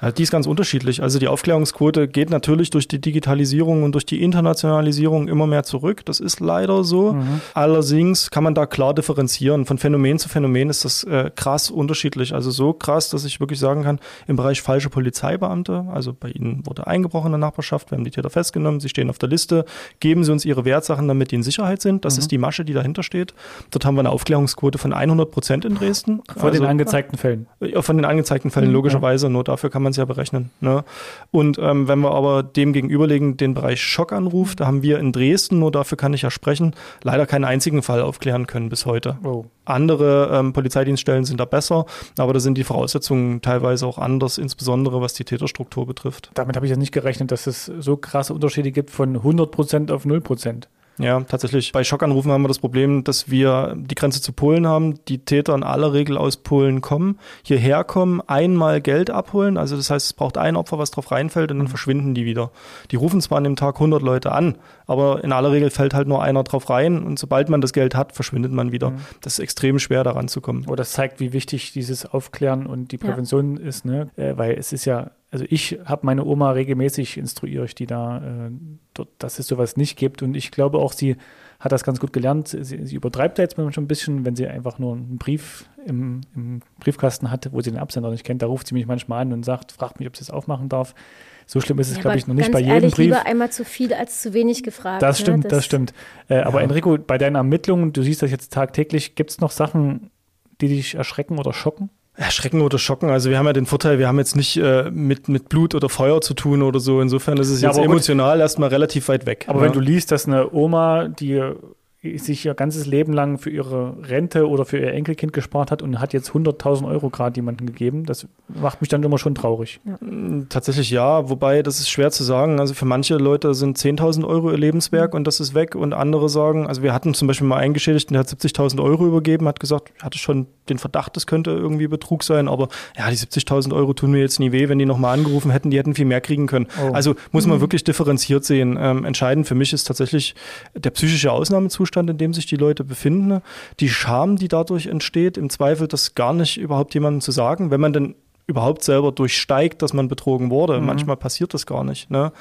Also die ist ganz unterschiedlich. Also die Aufklärungsquote geht natürlich durch die Digitalisierung und durch die Internationalisierung immer mehr zurück. Das ist leider so. Mhm. Allerdings kann man da klar differenzieren. Von Phänomen zu Phänomen ist das äh, krass unterschiedlich. Also so krass, dass ich wirklich sagen kann, im Bereich falsche Polizeibeamte, also bei Ihnen wurde eingebrochen in der Nachbarschaft, wir haben die Täter festgenommen, sie stehen auf der Liste, geben Sie uns Ihre Wertsachen, damit die in Sicherheit sind. Das mhm. ist die Masche, die dahinter steht. Dort haben wir eine Aufklärungsquote von 100 Prozent in Dresden. Von also, den angezeigten Fällen? Von den angezeigten Fällen, mhm. logischerweise. Nur dafür kann man es ja berechnen. Ne? Und ähm, wenn wir aber dem gegenüberlegen den Bereich Schockanruf, da haben wir in Dresden, nur dafür kann ich ja sprechen, leider keinen einzigen Fall aufklären können bis heute. Oh. Andere ähm, Polizeidienststellen sind da besser, aber da sind die Voraussetzungen teilweise auch anders, insbesondere was die Täterstruktur betrifft. Damit habe ich ja nicht gerechnet, dass es so krasse Unterschiede gibt von 100 Prozent auf 0 Prozent. Ja, tatsächlich. Bei Schockanrufen haben wir das Problem, dass wir die Grenze zu Polen haben, die Täter in aller Regel aus Polen kommen, hierher kommen, einmal Geld abholen, also das heißt, es braucht ein Opfer, was drauf reinfällt und dann verschwinden die wieder. Die rufen zwar an dem Tag 100 Leute an, aber in aller Regel fällt halt nur einer drauf rein und sobald man das Geld hat, verschwindet man wieder. Mhm. Das ist extrem schwer, daran zu kommen. Oh, das zeigt, wie wichtig dieses Aufklären und die Prävention ja. ist, ne? Äh, weil es ist ja also ich habe meine Oma regelmäßig instruiere ich die da, äh, dass es sowas nicht gibt. Und ich glaube auch, sie hat das ganz gut gelernt. Sie, sie übertreibt da jetzt manchmal schon ein bisschen, wenn sie einfach nur einen Brief im, im, Briefkasten hat, wo sie den Absender nicht kennt. Da ruft sie mich manchmal an und sagt, fragt mich, ob sie es aufmachen darf. So schlimm ist es, ja, glaube ich, noch nicht bei jedem ehrlich, Brief. lieber einmal zu viel als zu wenig gefragt. Das ne? stimmt, ne? das, das, stimmt. Äh, ja. Aber Enrico, bei deinen Ermittlungen, du siehst das jetzt tagtäglich, gibt es noch Sachen, die dich erschrecken oder schocken? Erschrecken oder schocken. Also wir haben ja den Vorteil, wir haben jetzt nicht äh, mit, mit Blut oder Feuer zu tun oder so. Insofern ist es ja, jetzt emotional erstmal relativ weit weg. Aber ja. wenn du liest, dass eine Oma, die sich ihr ganzes Leben lang für ihre Rente oder für ihr Enkelkind gespart hat und hat jetzt 100.000 Euro gerade jemandem gegeben. Das macht mich dann immer schon traurig. Ja. Mm, tatsächlich ja, wobei das ist schwer zu sagen. Also für manche Leute sind 10.000 Euro ihr Lebenswerk mhm. und das ist weg und andere sagen, also wir hatten zum Beispiel mal einen Geschädigten, der hat 70.000 Euro übergeben, hat gesagt, hatte schon den Verdacht, das könnte irgendwie Betrug sein, aber ja, die 70.000 Euro tun mir jetzt nie weh, wenn die nochmal angerufen hätten, die hätten viel mehr kriegen können. Oh. Also muss man mhm. wirklich differenziert sehen. Ähm, entscheidend für mich ist tatsächlich der psychische Ausnahmezustand Zustand, in dem sich die Leute befinden, die Scham, die dadurch entsteht, im Zweifel das gar nicht überhaupt jemandem zu sagen, wenn man denn überhaupt selber durchsteigt, dass man betrogen wurde. Mhm. Manchmal passiert das gar nicht. Ne?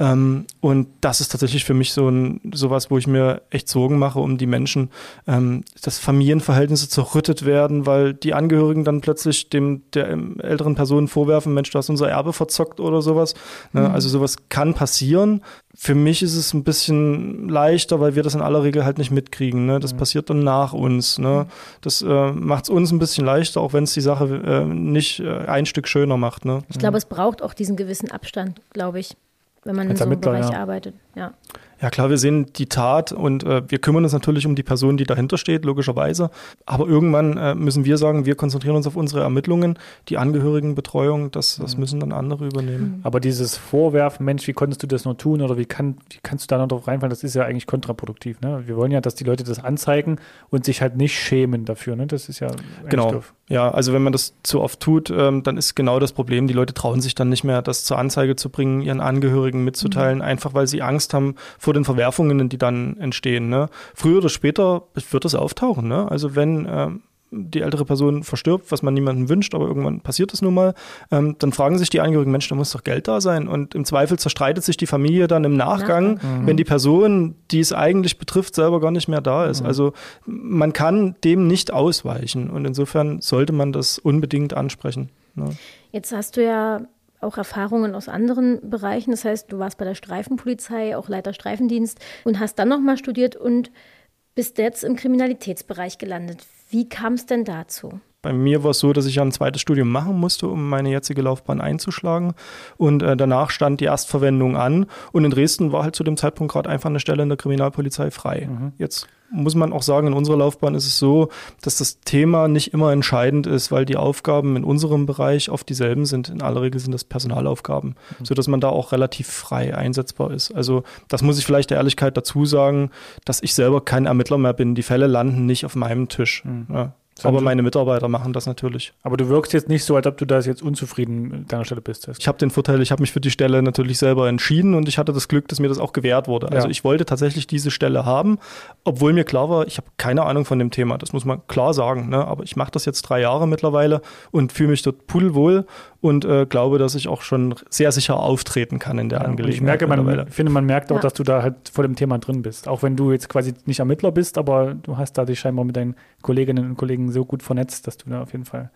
Ähm, und das ist tatsächlich für mich so ein sowas, wo ich mir echt Sorgen mache um die Menschen, ähm, dass Familienverhältnisse zerrüttet werden, weil die Angehörigen dann plötzlich dem der älteren Person vorwerfen, Mensch, du hast unser Erbe verzockt oder sowas. Ne? Mhm. Also sowas kann passieren. Für mich ist es ein bisschen leichter, weil wir das in aller Regel halt nicht mitkriegen. Ne? Das mhm. passiert dann nach uns. Ne? Mhm. Das äh, macht es uns ein bisschen leichter, auch wenn es die Sache äh, nicht äh, ein Stück schöner macht. Ne? Ich glaube, es braucht auch diesen gewissen Abstand, glaube ich, wenn man Als in so einem Bereich ja. arbeitet. Ja. Ja klar, wir sehen die Tat und äh, wir kümmern uns natürlich um die Person, die dahinter steht, logischerweise. Aber irgendwann äh, müssen wir sagen, wir konzentrieren uns auf unsere Ermittlungen, die Angehörigenbetreuung, das, das mhm. müssen dann andere übernehmen. Mhm. Aber dieses Vorwerfen, Mensch, wie konntest du das nur tun oder wie, kann, wie kannst du da noch drauf reinfallen, das ist ja eigentlich kontraproduktiv. Ne? Wir wollen ja, dass die Leute das anzeigen und sich halt nicht schämen dafür. Ne? Das ist ja genau. Doof. Ja, also wenn man das zu oft tut, ähm, dann ist genau das Problem, die Leute trauen sich dann nicht mehr, das zur Anzeige zu bringen, ihren Angehörigen mitzuteilen, mhm. einfach weil sie Angst haben vor vor den Verwerfungen, die dann entstehen. Ne? Früher oder später wird das auftauchen. Ne? Also wenn ähm, die ältere Person verstirbt, was man niemandem wünscht, aber irgendwann passiert es nun mal, ähm, dann fragen sich die Angehörigen, Mensch, da muss doch Geld da sein. Und im Zweifel zerstreitet sich die Familie dann im Nachgang, mhm. wenn die Person, die es eigentlich betrifft, selber gar nicht mehr da ist. Mhm. Also man kann dem nicht ausweichen und insofern sollte man das unbedingt ansprechen. Ne? Jetzt hast du ja auch Erfahrungen aus anderen Bereichen. Das heißt, du warst bei der Streifenpolizei, auch Leiter Streifendienst und hast dann nochmal studiert und bist jetzt im Kriminalitätsbereich gelandet. Wie kam es denn dazu? Bei mir war es so, dass ich ein zweites Studium machen musste, um meine jetzige Laufbahn einzuschlagen. Und äh, danach stand die Erstverwendung an. Und in Dresden war halt zu dem Zeitpunkt gerade einfach eine Stelle in der Kriminalpolizei frei. Mhm. Jetzt muss man auch sagen, in unserer Laufbahn ist es so, dass das Thema nicht immer entscheidend ist, weil die Aufgaben in unserem Bereich oft dieselben sind. In aller Regel sind das Personalaufgaben, mhm. sodass man da auch relativ frei einsetzbar ist. Also das muss ich vielleicht der Ehrlichkeit dazu sagen, dass ich selber kein Ermittler mehr bin. Die Fälle landen nicht auf meinem Tisch. Mhm. Ja. Aber meine Mitarbeiter machen das natürlich. Aber du wirkst jetzt nicht so, als ob du da jetzt unzufrieden mit deiner Stelle bist. Ich habe den Vorteil, ich habe mich für die Stelle natürlich selber entschieden und ich hatte das Glück, dass mir das auch gewährt wurde. Also ja. ich wollte tatsächlich diese Stelle haben, obwohl mir klar war, ich habe keine Ahnung von dem Thema. Das muss man klar sagen. Ne? Aber ich mache das jetzt drei Jahre mittlerweile und fühle mich dort pudelwohl und äh, glaube, dass ich auch schon sehr sicher auftreten kann in der ja, Angelegenheit. Ich merke, man, finde, man merkt auch, ja. dass du da halt vor dem Thema drin bist. Auch wenn du jetzt quasi nicht Ermittler bist, aber du hast da dich scheinbar mit deinen Kolleginnen und Kollegen so gut vernetzt, dass du da auf jeden Fall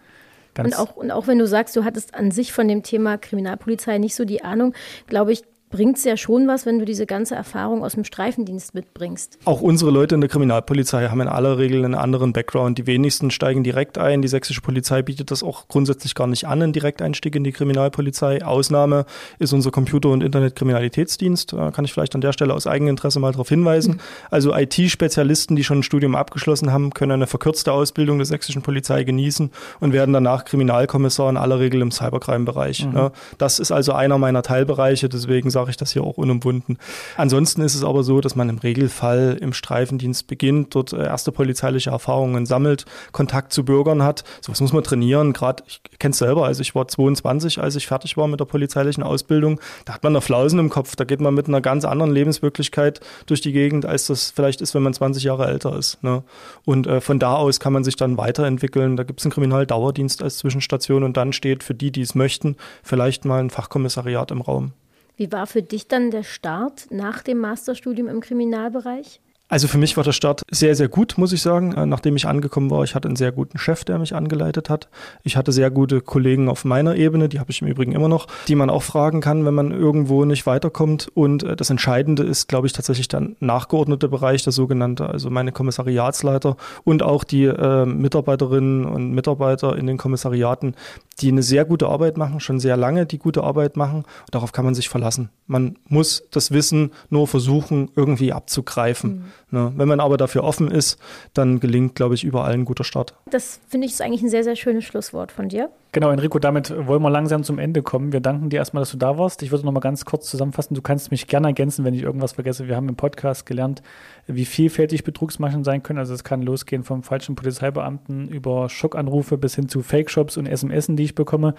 Ganz und auch, und auch wenn du sagst, du hattest an sich von dem Thema Kriminalpolizei nicht so die Ahnung, glaube ich, bringt es ja schon was, wenn du diese ganze Erfahrung aus dem Streifendienst mitbringst. Auch unsere Leute in der Kriminalpolizei haben in aller Regel einen anderen Background. Die wenigsten steigen direkt ein. Die sächsische Polizei bietet das auch grundsätzlich gar nicht an, einen Direkteinstieg in die Kriminalpolizei. Ausnahme ist unser Computer- und Internetkriminalitätsdienst. Da kann ich vielleicht an der Stelle aus Eigeninteresse mal darauf hinweisen. Mhm. Also IT-Spezialisten, die schon ein Studium abgeschlossen haben, können eine verkürzte Ausbildung der sächsischen Polizei genießen und werden danach Kriminalkommissar in aller Regel im Cybercrime-Bereich. Mhm. Das ist also einer meiner Teilbereiche. Deswegen sage sage ich das hier auch unumwunden. Ansonsten ist es aber so, dass man im Regelfall im Streifendienst beginnt, dort äh, erste polizeiliche Erfahrungen sammelt, Kontakt zu Bürgern hat. Sowas muss man trainieren. Gerade, ich kenne es selber, also ich war 22, als ich fertig war mit der polizeilichen Ausbildung. Da hat man noch Flausen im Kopf. Da geht man mit einer ganz anderen Lebenswirklichkeit durch die Gegend, als das vielleicht ist, wenn man 20 Jahre älter ist. Ne? Und äh, von da aus kann man sich dann weiterentwickeln. Da gibt es einen Kriminaldauerdienst als Zwischenstation und dann steht für die, die es möchten, vielleicht mal ein Fachkommissariat im Raum. Wie war für dich dann der Start nach dem Masterstudium im Kriminalbereich? Also für mich war der Start sehr, sehr gut, muss ich sagen. Äh, nachdem ich angekommen war, ich hatte einen sehr guten Chef, der mich angeleitet hat. Ich hatte sehr gute Kollegen auf meiner Ebene, die habe ich im Übrigen immer noch, die man auch fragen kann, wenn man irgendwo nicht weiterkommt. Und äh, das Entscheidende ist, glaube ich, tatsächlich der nachgeordnete Bereich, der sogenannte, also meine Kommissariatsleiter und auch die äh, Mitarbeiterinnen und Mitarbeiter in den Kommissariaten, die eine sehr gute Arbeit machen, schon sehr lange die gute Arbeit machen. Und darauf kann man sich verlassen. Man muss das Wissen nur versuchen, irgendwie abzugreifen. Mhm. Ne? Wenn man aber dafür offen ist, dann gelingt, glaube ich, überall ein guter Start. Das finde ich ist eigentlich ein sehr, sehr schönes Schlusswort von dir. Genau, Enrico, damit wollen wir langsam zum Ende kommen. Wir danken dir erstmal, dass du da warst. Ich würde noch mal ganz kurz zusammenfassen. Du kannst mich gerne ergänzen, wenn ich irgendwas vergesse. Wir haben im Podcast gelernt, wie vielfältig Betrugsmaschen sein können. Also es kann losgehen vom falschen Polizeibeamten über Schockanrufe bis hin zu Fake-Shops und SMS, die ich bekomme.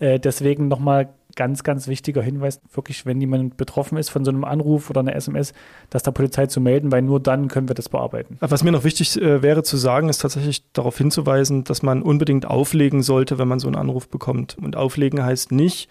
Äh, deswegen nochmal ganz, ganz wichtiger Hinweis, wirklich, wenn jemand betroffen ist von so einem Anruf oder einer SMS, das der Polizei zu melden, weil nur dann können wir das bearbeiten. Was mir noch wichtig äh, wäre zu sagen, ist tatsächlich darauf hinzuweisen, dass man unbedingt auflegen sollte, wenn man so einen Anruf bekommt. Und auflegen heißt nicht,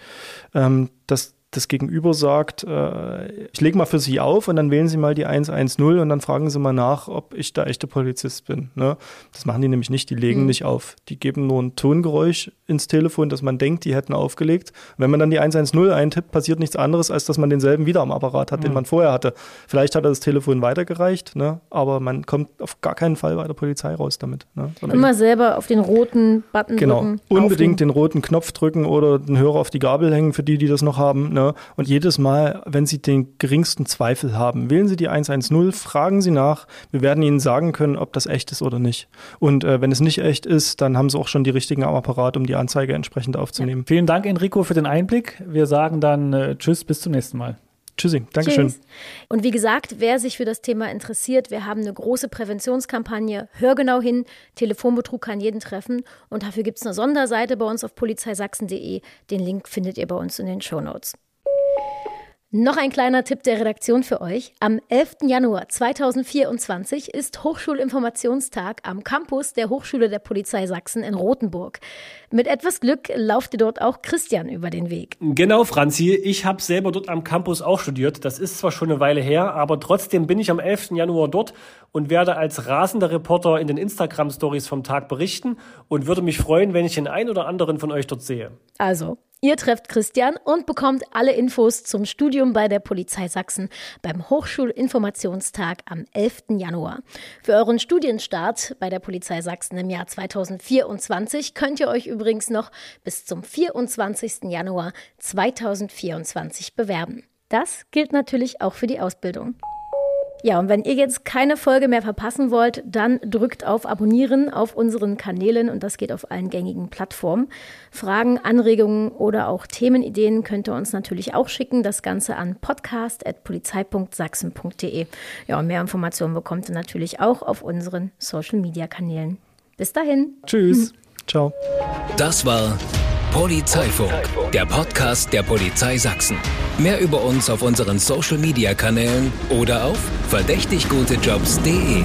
ähm, dass das Gegenüber sagt, äh, ich lege mal für Sie auf und dann wählen Sie mal die 110 und dann fragen Sie mal nach, ob ich der echte Polizist bin. Ne? Das machen die nämlich nicht, die legen mhm. nicht auf. Die geben nur ein Tongeräusch ins Telefon, dass man denkt, die hätten aufgelegt. Und wenn man dann die 110 eintippt, passiert nichts anderes, als dass man denselben wieder am Apparat hat, mhm. den man vorher hatte. Vielleicht hat er das Telefon weitergereicht, ne? aber man kommt auf gar keinen Fall bei der Polizei raus damit. Ne? Immer selber auf den roten Button genau. drücken. Genau, unbedingt den roten Knopf drücken oder den Hörer auf die Gabel hängen, für die, die das noch haben. Ne? Und jedes Mal, wenn Sie den geringsten Zweifel haben, wählen Sie die 110, fragen Sie nach. Wir werden Ihnen sagen können, ob das echt ist oder nicht. Und äh, wenn es nicht echt ist, dann haben Sie auch schon die richtigen am Apparat, um die Anzeige entsprechend aufzunehmen. Ja. Vielen Dank, Enrico, für den Einblick. Wir sagen dann äh, Tschüss, bis zum nächsten Mal. Tschüssi, Dankeschön. Tschüss. Und wie gesagt, wer sich für das Thema interessiert, wir haben eine große Präventionskampagne. Hör genau hin, Telefonbetrug kann jeden treffen. Und dafür gibt es eine Sonderseite bei uns auf polizeisachsen.de. Den Link findet ihr bei uns in den Show Notes. Noch ein kleiner Tipp der Redaktion für euch. Am 11. Januar 2024 ist Hochschulinformationstag am Campus der Hochschule der Polizei Sachsen in Rothenburg. Mit etwas Glück lauft ihr dort auch Christian über den Weg. Genau, Franzi. Ich habe selber dort am Campus auch studiert. Das ist zwar schon eine Weile her, aber trotzdem bin ich am 11. Januar dort und werde als rasender Reporter in den Instagram-Stories vom Tag berichten und würde mich freuen, wenn ich den einen oder anderen von euch dort sehe. Also, Ihr trefft Christian und bekommt alle Infos zum Studium bei der Polizei Sachsen beim Hochschulinformationstag am 11. Januar. Für euren Studienstart bei der Polizei Sachsen im Jahr 2024 könnt ihr euch übrigens noch bis zum 24. Januar 2024 bewerben. Das gilt natürlich auch für die Ausbildung. Ja, und wenn ihr jetzt keine Folge mehr verpassen wollt, dann drückt auf Abonnieren auf unseren Kanälen und das geht auf allen gängigen Plattformen. Fragen, Anregungen oder auch Themenideen könnt ihr uns natürlich auch schicken. Das Ganze an podcast.polizei.sachsen.de. Ja, und mehr Informationen bekommt ihr natürlich auch auf unseren Social Media Kanälen. Bis dahin. Tschüss. (laughs) Ciao. Das war Polizeifunk, der Podcast der Polizei Sachsen. Mehr über uns auf unseren Social Media Kanälen oder auf verdächtiggutejobs.de.